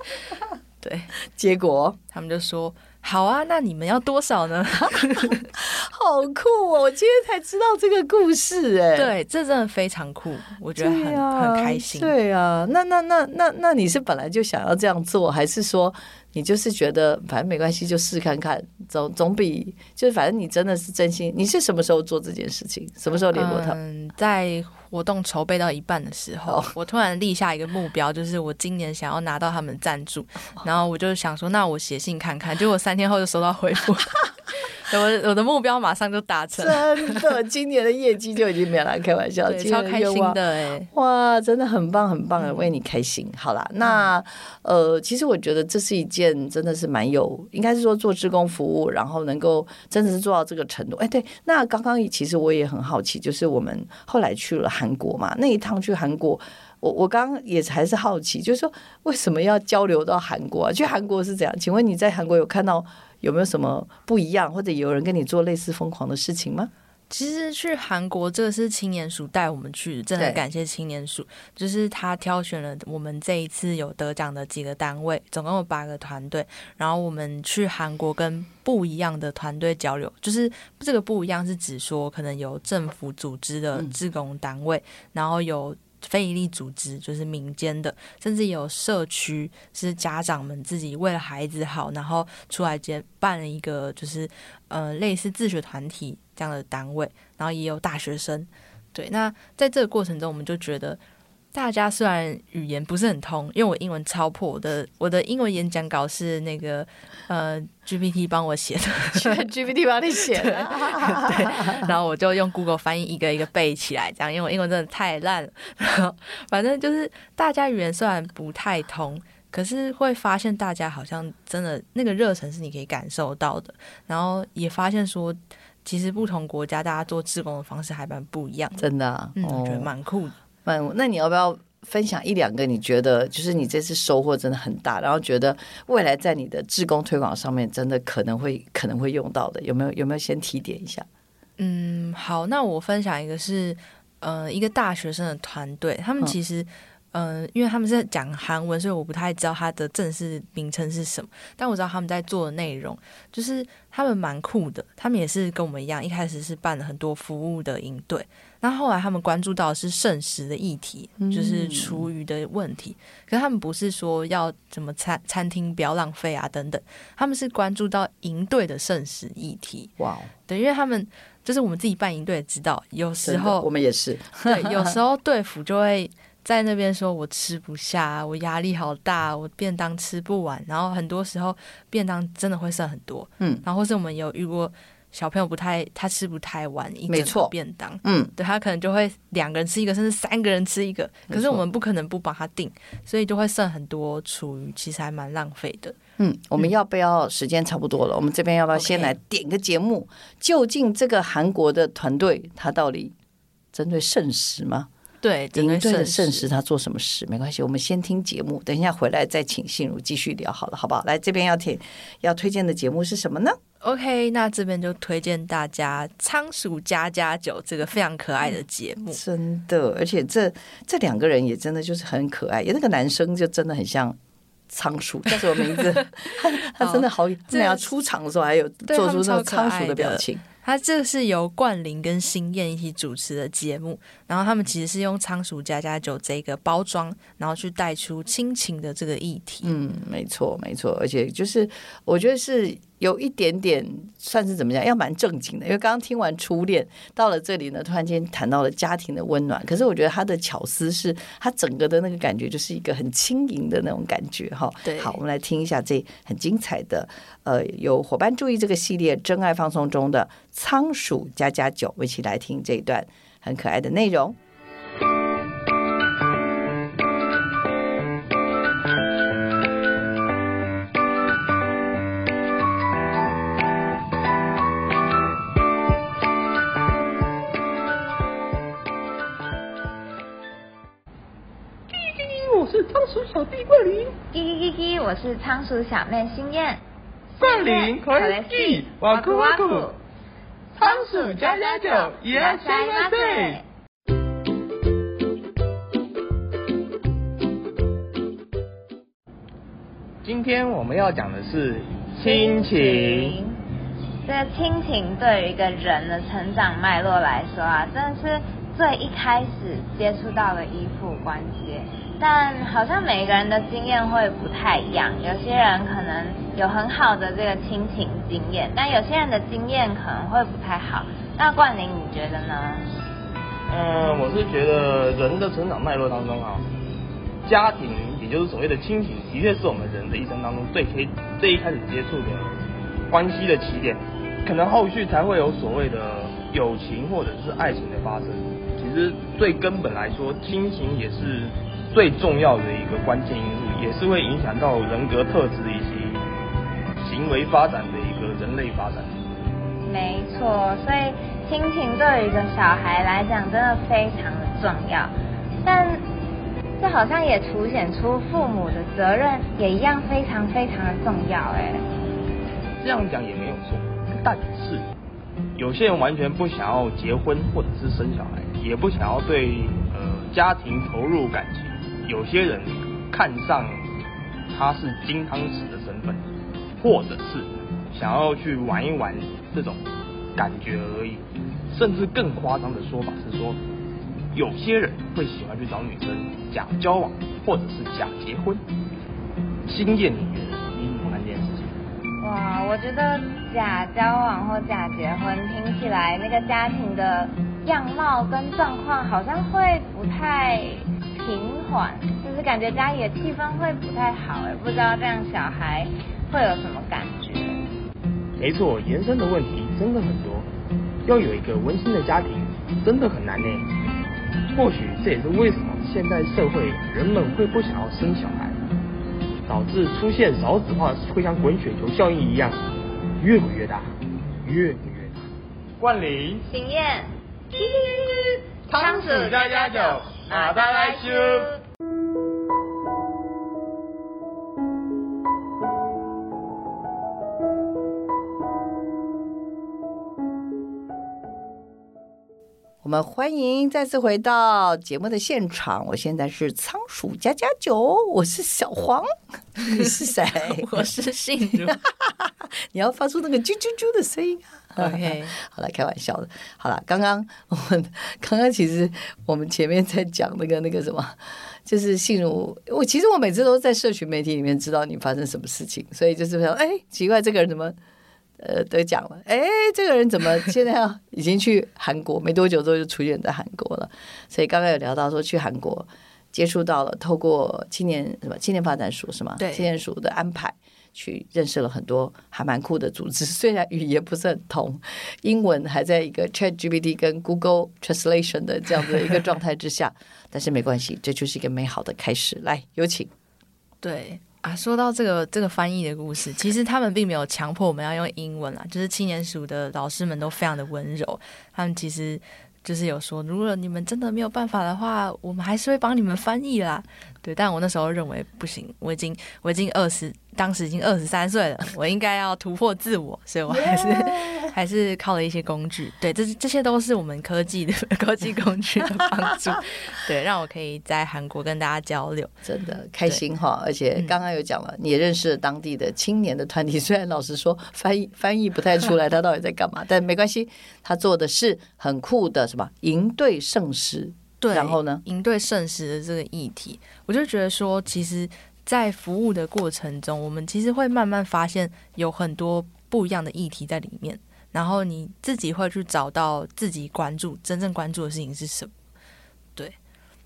对，结果他们就说。好啊，那你们要多少呢？好酷哦！我今天才知道这个故事，哎，对，这真的非常酷，我觉得很、啊、很开心。对啊，那那那那那你是本来就想要这样做，还是说你就是觉得反正没关系，就试看看，总总比就是反正你真的是真心。你是什么时候做这件事情？什么时候联络他？嗯，在活动筹备到一半的时候，我突然立下一个目标，就是我今年想要拿到他们赞助，然后我就想说，那我写信看看，结果三天后就收到回复。我我的目标马上就达成，真的，今年的业绩就已经没有来开玩笑，超开心的哎，哇，真的很棒很棒的，为你开心。好啦，那呃，其实我觉得这是一件真的是蛮有，应该是说做职工服务，然后能够真的是做到这个程度。哎，对，那刚刚其实我也很好奇，就是我们后来去了韩国嘛，那一趟去韩国，我我刚刚也还是好奇，就是说为什么要交流到韩国啊？去韩国是怎样？请问你在韩国有看到？有没有什么不一样，或者有人跟你做类似疯狂的事情吗？其实去韩国这个是青年署带我们去，真的感谢青年署，就是他挑选了我们这一次有得奖的几个单位，总共有八个团队，然后我们去韩国跟不一样的团队交流，就是这个不一样是指说可能有政府组织的志工单位，然后有。非营利组织就是民间的，甚至有社区是家长们自己为了孩子好，然后出来接办了一个就是呃类似自学团体这样的单位，然后也有大学生。对，那在这个过程中，我们就觉得。大家虽然语言不是很通，因为我英文超破，我的我的英文演讲稿是那个呃 GPT 帮我写的，GPT 帮你写的，对，然后我就用 Google 翻译一个一个背起来，这样，因为我英文真的太烂了。然后反正就是大家语言虽然不太通，可是会发现大家好像真的那个热忱是你可以感受到的，然后也发现说，其实不同国家大家做志工的方式还蛮不一样的，真的、啊，嗯，我觉得蛮酷的。嗯，那你要不要分享一两个你觉得就是你这次收获真的很大，然后觉得未来在你的志工推广上面真的可能会可能会用到的，有没有有没有先提点一下？嗯，好，那我分享一个是呃一个大学生的团队，他们其实。嗯嗯、呃，因为他们是讲韩文，所以我不太知道它的正式名称是什么。但我知道他们在做的内容，就是他们蛮酷的。他们也是跟我们一样，一开始是办了很多服务的营队，那后后来他们关注到的是剩食的议题，就是厨余的问题。可是他们不是说要怎么餐餐厅不要浪费啊等等，他们是关注到营队的剩食议题。哇，对，因为他们就是我们自己办营队也知道，有时候我们也是，对，有时候队服就会。在那边说，我吃不下，我压力好大，我便当吃不完，然后很多时候便当真的会剩很多，嗯，然后或是我们有遇过小朋友不太，他吃不太完一整个便当，嗯，对，他可能就会两个人吃一个，甚至三个人吃一个，可是我们不可能不帮他订，所以就会剩很多厨余，其实还蛮浪费的。嗯，我们要不要时间差不多了？我们这边要不要先来点个节目？究竟这个韩国的团队他到底针对剩食吗？对，营队的剩食他做什么事没关系，我们先听节目，等一下回来再请信如继续聊好了，好不好？来这边要听要推荐的节目是什么呢？OK，那这边就推荐大家《仓鼠家家酒》这个非常可爱的节目，真的，而且这这两个人也真的就是很可爱，有那个男生就真的很像仓鼠，叫什么名字？他他真的好，真的要出场的时候还有做出那种仓鼠的表情。它这个是由冠霖跟新燕一起主持的节目，然后他们其实是用仓鼠家家酒这个包装，然后去带出亲情的这个议题。嗯，没错，没错，而且就是我觉得是。有一点点算是怎么讲，要蛮正经的。因为刚刚听完初恋，到了这里呢，突然间谈到了家庭的温暖。可是我觉得他的巧思是，他整个的那个感觉就是一个很轻盈的那种感觉哈。对，好，我们来听一下这很精彩的，呃，有伙伴注意这个系列真爱放送中的仓鼠加加酒，我一起来听这一段很可爱的内容。我是仓鼠小妹新燕。冠霖，可爱记，哇酷哇酷，仓鼠家家酒，いらっしゃいませ。今天我们要讲的是 亲情。这个亲情对于一个人的成长脉络来说啊，真的是最一开始接触到的依附关系。 但好像每个人的经验会不太一样，有些人可能有很好的这个亲情经验，但有些人的经验可能会不太好。那冠霖，你觉得呢？嗯，我是觉得人的成长脉络当中啊，家庭也就是所谓的亲情，的确是我们人的一生当中最可以最一开始接触的关系的起点。可能后续才会有所谓的友情或者是爱情的发生。其实最根本来说，亲情也是最重要的一个关键因素，也是会影响到人格特质以及行为发展的一个人类发展。没错，所以亲情对于一个小孩来讲真的非常的重要。但这好像也凸显出父母的责任也一样非常非常的重要。哎，这样讲也没有错。但是，有些人完全不想要结婚或者是生小孩，也不想要对呃家庭投入感情。有些人看上他是金汤匙的身份，或者是想要去玩一玩这种感觉而已。甚至更夸张的说法是说，有些人会喜欢去找女生假交往，或者是假结婚。心燕，你你怎么看这件事情？哇，我觉得。假交往或假结婚，听起来那个家庭的样貌跟状况好像会不太平缓，就是感觉家里的气氛会不太好哎，不知道这样小孩会有什么感觉？没错，延伸的问题真的很多，要有一个温馨的家庭真的很难呢。或许这也是为什么现在社会人们会不想要生小孩，导致出现少子化会像滚雪球效应一样。越滚越大，越滚越大。冠霖，邢燕，仓鼠家家酒，马达来修。我们欢迎再次回到节目的现场。我现在是仓鼠加加九，我是小黄。你是谁？我是信如。你要发出那个啾啾啾的声音啊！OK，好了，开玩笑的。好了，刚刚我们刚刚其实我们前面在讲那个那个什么，就是信如。我其实我每次都在社群媒体里面知道你发生什么事情，所以就是说，哎，奇怪，这个人怎么？呃，得奖了！哎，这个人怎么现在要已经去韩国？没多久之后就出现在韩国了。所以刚刚有聊到说去韩国接触到了，透过青年什么青年发展署是吗？对，青年署的安排去认识了很多还蛮酷的组织。虽然语言不是很通，英文还在一个 ChatGPT 跟 Google Translation 的这样的一个状态之下，但是没关系，这就是一个美好的开始。来，有请。对。啊，说到这个这个翻译的故事，其实他们并没有强迫我们要用英文啦，就是青年署的老师们都非常的温柔，他们其实就是有说，如果你们真的没有办法的话，我们还是会帮你们翻译啦。对，但我那时候认为不行，我已经我已经二十。当时已经二十三岁了，我应该要突破自我，所以我还是、yeah! 还是靠了一些工具。对，这这些都是我们科技的 科技工具的帮助，对，让我可以在韩国跟大家交流，真的开心哈。而且刚刚有讲了，你也认识了当地的青年的团体，虽然老实说翻译翻译不太出来他到底在干嘛，但没关系，他做的是很酷的什么营队圣食。对，然后呢，营队圣食的这个议题，我就觉得说其实。在服务的过程中，我们其实会慢慢发现有很多不一样的议题在里面，然后你自己会去找到自己关注、真正关注的事情是什么。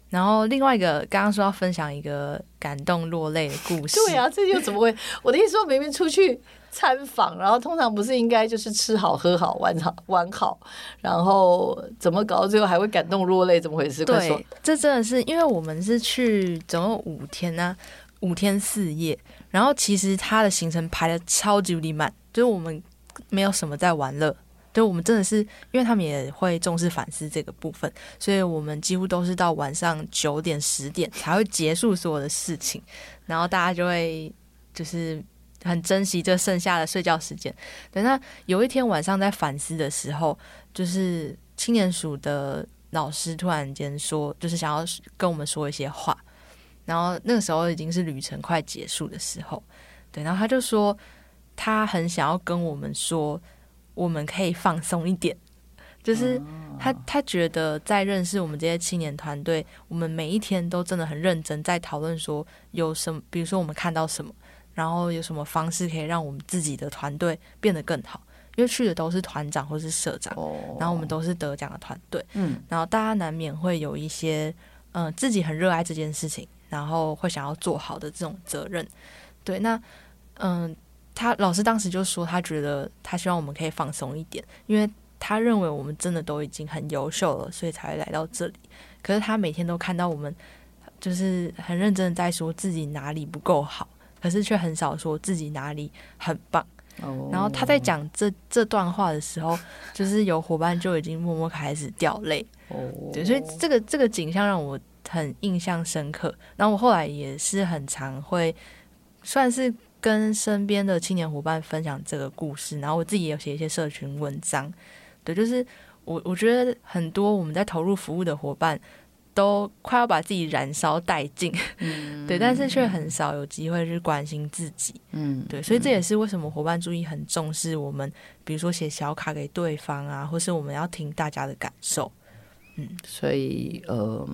对，然后另外一个刚刚说要分享一个感动落泪的故事，对啊，这又怎么会？我的意思说，明明出去参访，然后通常不是应该就是吃好、喝好、玩好、玩好，然后怎么搞到最后还会感动落泪？怎么回事？快说。对，这真的是因为我们是去总共五天呢、啊。五天四夜，然后其实他的行程排的超级无敌满，就是我们没有什么在玩乐，对我们真的是，因为他们也会重视反思这个部分，所以我们几乎都是到晚上九点十点才会结束所有的事情，然后大家就会就是很珍惜这剩下的睡觉时间。等到有一天晚上在反思的时候，就是青年署的老师突然间说，就是想要跟我们说一些话。然后那个时候已经是旅程快结束的时候，对，然后他就说，他很想要跟我们说，我们可以放松一点。就是他，他觉得在认识我们这些青年团队，我们每一天都真的很认真，在讨论说有什么，比如说我们看到什么，然后有什么方式可以让我们自己的团队变得更好。因为去的都是团长或是社长，然后我们都是得奖的团队，嗯，然后大家难免会有一些，嗯、呃，自己很热爱这件事情，然后会想要做好的这种责任。对，那，嗯、呃，他老师当时就说，他觉得他希望我们可以放松一点，因为。他认为我们真的都已经很优秀了，所以才会来到这里。可是他每天都看到我们，就是很认真的在说自己哪里不够好，可是却很少说自己哪里很棒。Oh. 然后他在讲这这段话的时候，就是有伙伴就已经默默开始掉泪。Oh. 对，所以这个这个景象让我很印象深刻。然后我后来也是很常会算是跟身边的青年伙伴分享这个故事，然后我自己也有写一些社群文章。对，就是我，我觉得很多我们在投入服务的伙伴都快要把自己燃烧殆尽，嗯，对，但是却很少有机会去关心自己，嗯，对，所以这也是为什么伙伴注意很重视我们，比如说写小卡给对方啊，或是我们要听大家的感受，嗯，所以呃，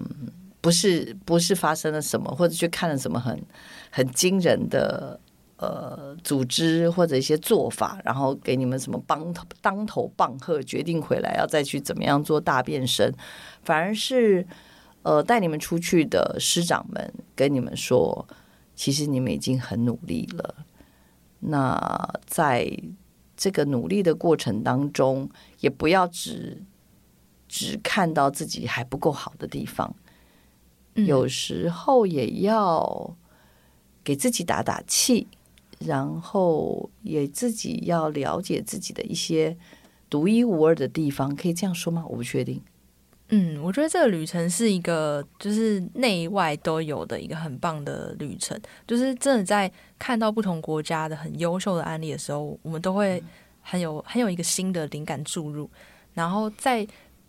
不是不是发生了什么，或者去看了什么很很惊人的。呃，组织或者一些做法，然后给你们什么帮头当头棒喝，决定回来要再去怎么样做大变身，反而是呃带你们出去的师长们跟你们说，其实你们已经很努力了。那在这个努力的过程当中，也不要只只看到自己还不够好的地方，嗯，有时候也要给自己打打气。然后也自己要了解自己的一些独一无二的地方，可以这样说吗？我不确定。嗯，我觉得这个旅程是一个就是内外都有的一个很棒的旅程，就是真的在看到不同国家的很优秀的案例的时候，我们都会很有很有一个新的灵感注入，然后在。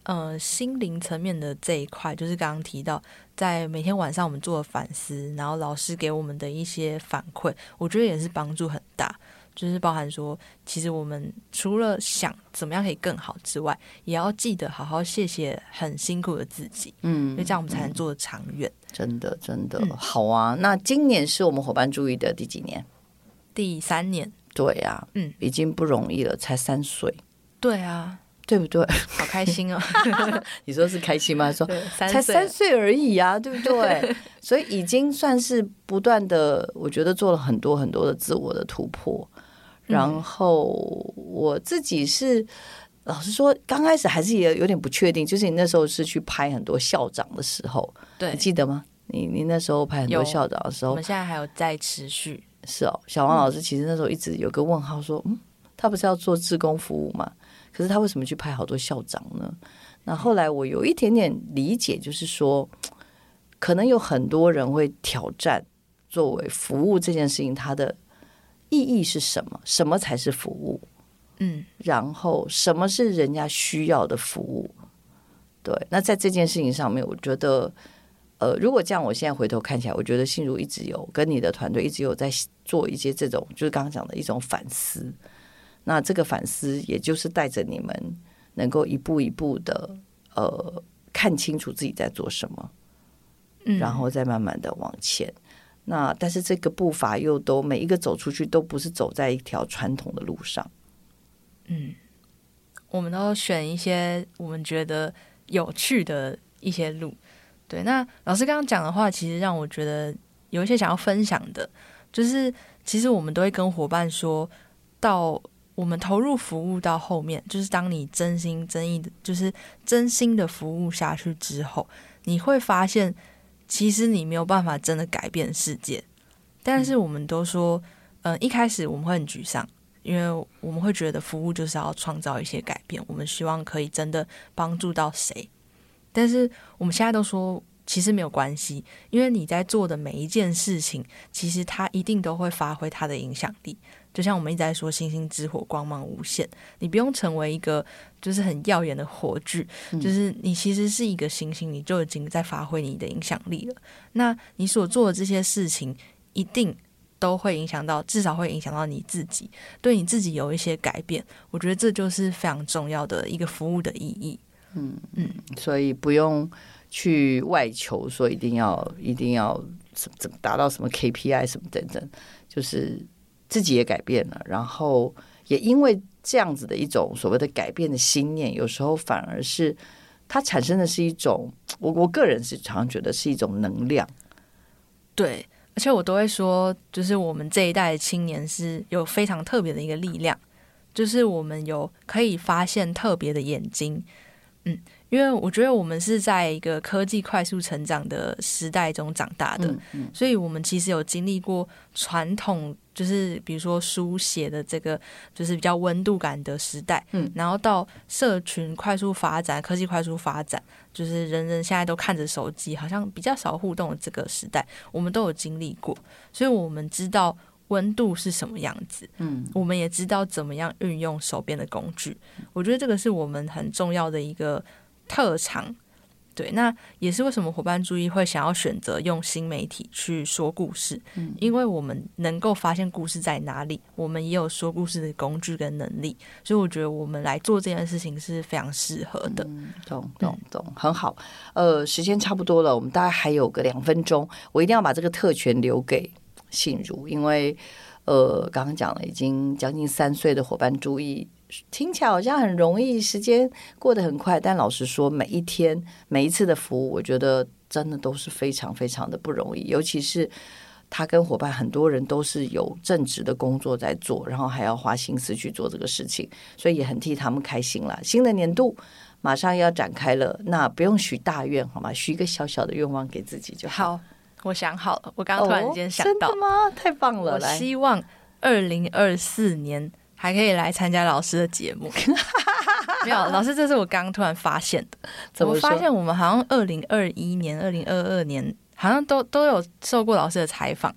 呃，心灵层面的这一块，就是刚刚提到，在每天晚上我们做的反思，然后老师给我们的一些反馈，我觉得也是帮助很大。就是包含说，其实我们除了想怎么样可以更好之外，也要记得好好谢谢很辛苦的自己，嗯，因为这样我们才能做得长远。真的，真的、嗯、好啊！那今年是我们伙伴注意的第几年？第三年。对啊，嗯，已经不容易了，才三岁。对啊。对不对？好开心哦！你说是开心吗？说才三岁而已啊，对不对？所以已经算是不断的，我觉得做了很多很多的自我的突破。然后我自己是老实说，刚开始还是也有点不确定。就是你那时候是去拍很多校长的时候，对，你记得吗？你你那时候拍很多校长的时候，我们现在还有在持续。是哦，小王老师其实那时候一直有个问号，说嗯，他不是要做志工服务吗？可是他为什么去拍好多校长呢？那后来我有一点点理解，就是说，可能有很多人会挑战作为服务这件事情，它的意义是什么？什么才是服务？嗯，然后什么是人家需要的服务？对，那在这件事情上面，我觉得，呃，如果这样，我现在回头看起来，我觉得心如一直有跟你的团队一直有在做一些这种，就是刚刚讲的一种反思。那这个反思，也就是带着你们能够一步一步的呃看清楚自己在做什么，嗯，然后再慢慢的往前。那但是这个步伐又都每一个走出去都不是走在一条传统的路上，嗯，我们都选一些我们觉得有趣的一些路。对，那老师刚刚讲的话，其实让我觉得有一些想要分享的，就是其实我们都会跟伙伴说到。我们投入服务到后面，就是当你真心真意的，就是真心的服务下去之后，你会发现，其实你没有办法真的改变世界。但是我们都说，嗯、呃，一开始我们会很沮丧，因为我们会觉得服务就是要创造一些改变，我们希望可以真的帮助到谁。但是我们现在都说，其实没有关系，因为你在做的每一件事情，其实它一定都会发挥它的影响力。就像我们一直在说，星星之火光芒无限。你不用成为一个就是很耀眼的火炬，嗯，就是你其实是一个星星，你就已经在发挥你的影响力了。那你所做的这些事情，一定都会影响到，至少会影响到你自己，对你自己有一些改变。我觉得这就是非常重要的一个服务的意义。嗯嗯，所以不用去外求，说一定要一定要怎怎么达到什么 KPI 什么等等，就是自己也改变了，然后也因为这样子的一种所谓的改变的心念，有时候反而是它产生的是一种，我我个人是常常觉得是一种能量，对。而且我都会说，就是我们这一代的青年是有非常特别的一个力量，就是我们有可以发现特别的眼睛，嗯，因为我觉得我们是在一个科技快速成长的时代中长大的，所以我们其实有经历过传统。就是比如说书写的这个，就是比较温度感的时代，嗯，然后到社群快速发展、科技快速发展，就是人人现在都看着手机，好像比较少互动的这个时代，我们都有经历过，所以我们知道温度是什么样子，嗯，我们也知道怎么样运用手边的工具，我觉得这个是我们很重要的一个特长。对，那也是为什么伙伴注意会想要选择用新媒体去说故事，嗯，因为我们能够发现故事在哪里，我们也有说故事的工具跟能力，所以我觉得我们来做这件事情是非常适合的。嗯，懂懂懂，很好。呃，时间差不多了，我们大概还有个两分钟，我一定要把这个特权留给信如，因为呃，刚刚讲了已经将近三岁的伙伴注意。听起来好像很容易，时间过得很快，但老实说，每一天每一次的服务，我觉得真的都是非常非常的不容易。尤其是他跟伙伴很多人都是有正职的工作在做，然后还要花心思去做这个事情，所以也很替他们开心了。新的年度马上要展开了，那不用许大愿好吗？许一个小小的愿望给自己就好。好，我想好了，我刚刚突然间想到，哦，真的吗？太棒了！我希望二零二四年。还可以来参加老师的节目，没有老师，这是我刚刚突然发现的。怎么发现我们好像二零二一年、二零二二年好像都都有受过老师的采访。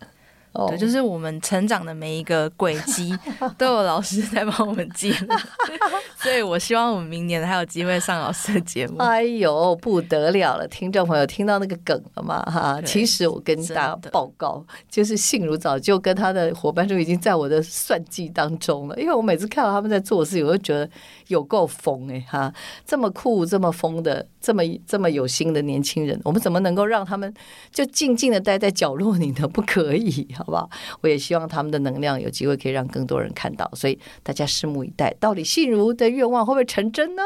对，就是我们成长的每一个轨迹 都有老师在帮我们记录，所以我希望我们明年还有机会上老师的节目。哎呦，不得了了！听众朋友听到那个梗了吗？哈，其实我跟大家报告，就是信如早就跟他的伙伴就已经在我的算计当中了。因为我每次看到他们在做事情，我就觉得有够疯哎哈，这么酷、这么疯的、这么这么有心的年轻人，我们怎么能够让他们就静静的待在角落里呢？不可以。好不好？我也希望他们的能量有机会可以让更多人看到，所以大家拭目以待。到底信如的愿望会不会成真呢？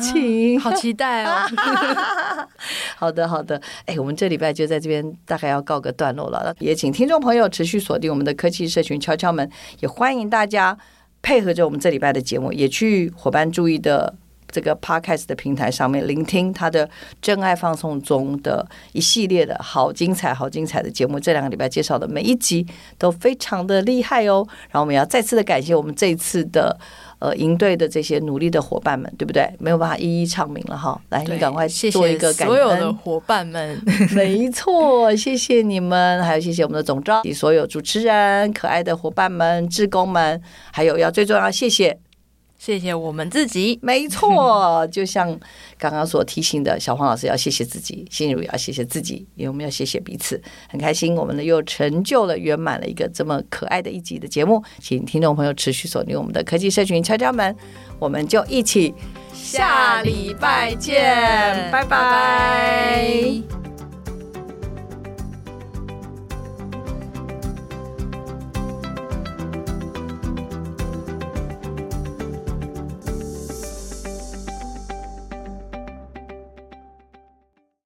请，好期待哦！好的，好的。哎，我们这礼拜就在这边大概要告个段落了。也请听众朋友持续锁定我们的科技社群敲敲门，也欢迎大家配合着我们这礼拜的节目，也去伙伴注意的。这个 Podcast 的平台上面聆听他的真爱放送中的一系列的好精彩、好精彩的节目。这两个礼拜介绍的每一集都非常的厉害哦。然后我们要再次的感谢我们这一次的呃营队的这些努力的伙伴们，对不对？没有办法一一唱名了哈。来，你赶快做一个。所有的伙伴们，没错，谢谢你们，还有谢谢我们的总召，所有主持人、可爱的伙伴们、志工们，还有要最重要，谢谢。谢谢我们自己，没错，就像刚刚所提醒的，小黄老师要谢谢自己，心如也要谢谢自己，因为我们要谢谢彼此，很开心，我们呢又成就了圆满了一个这么可爱的一集的节目，请听众朋友持续锁定我们的科技社群敲敲门，我们就一起下礼拜见，拜拜。拜拜。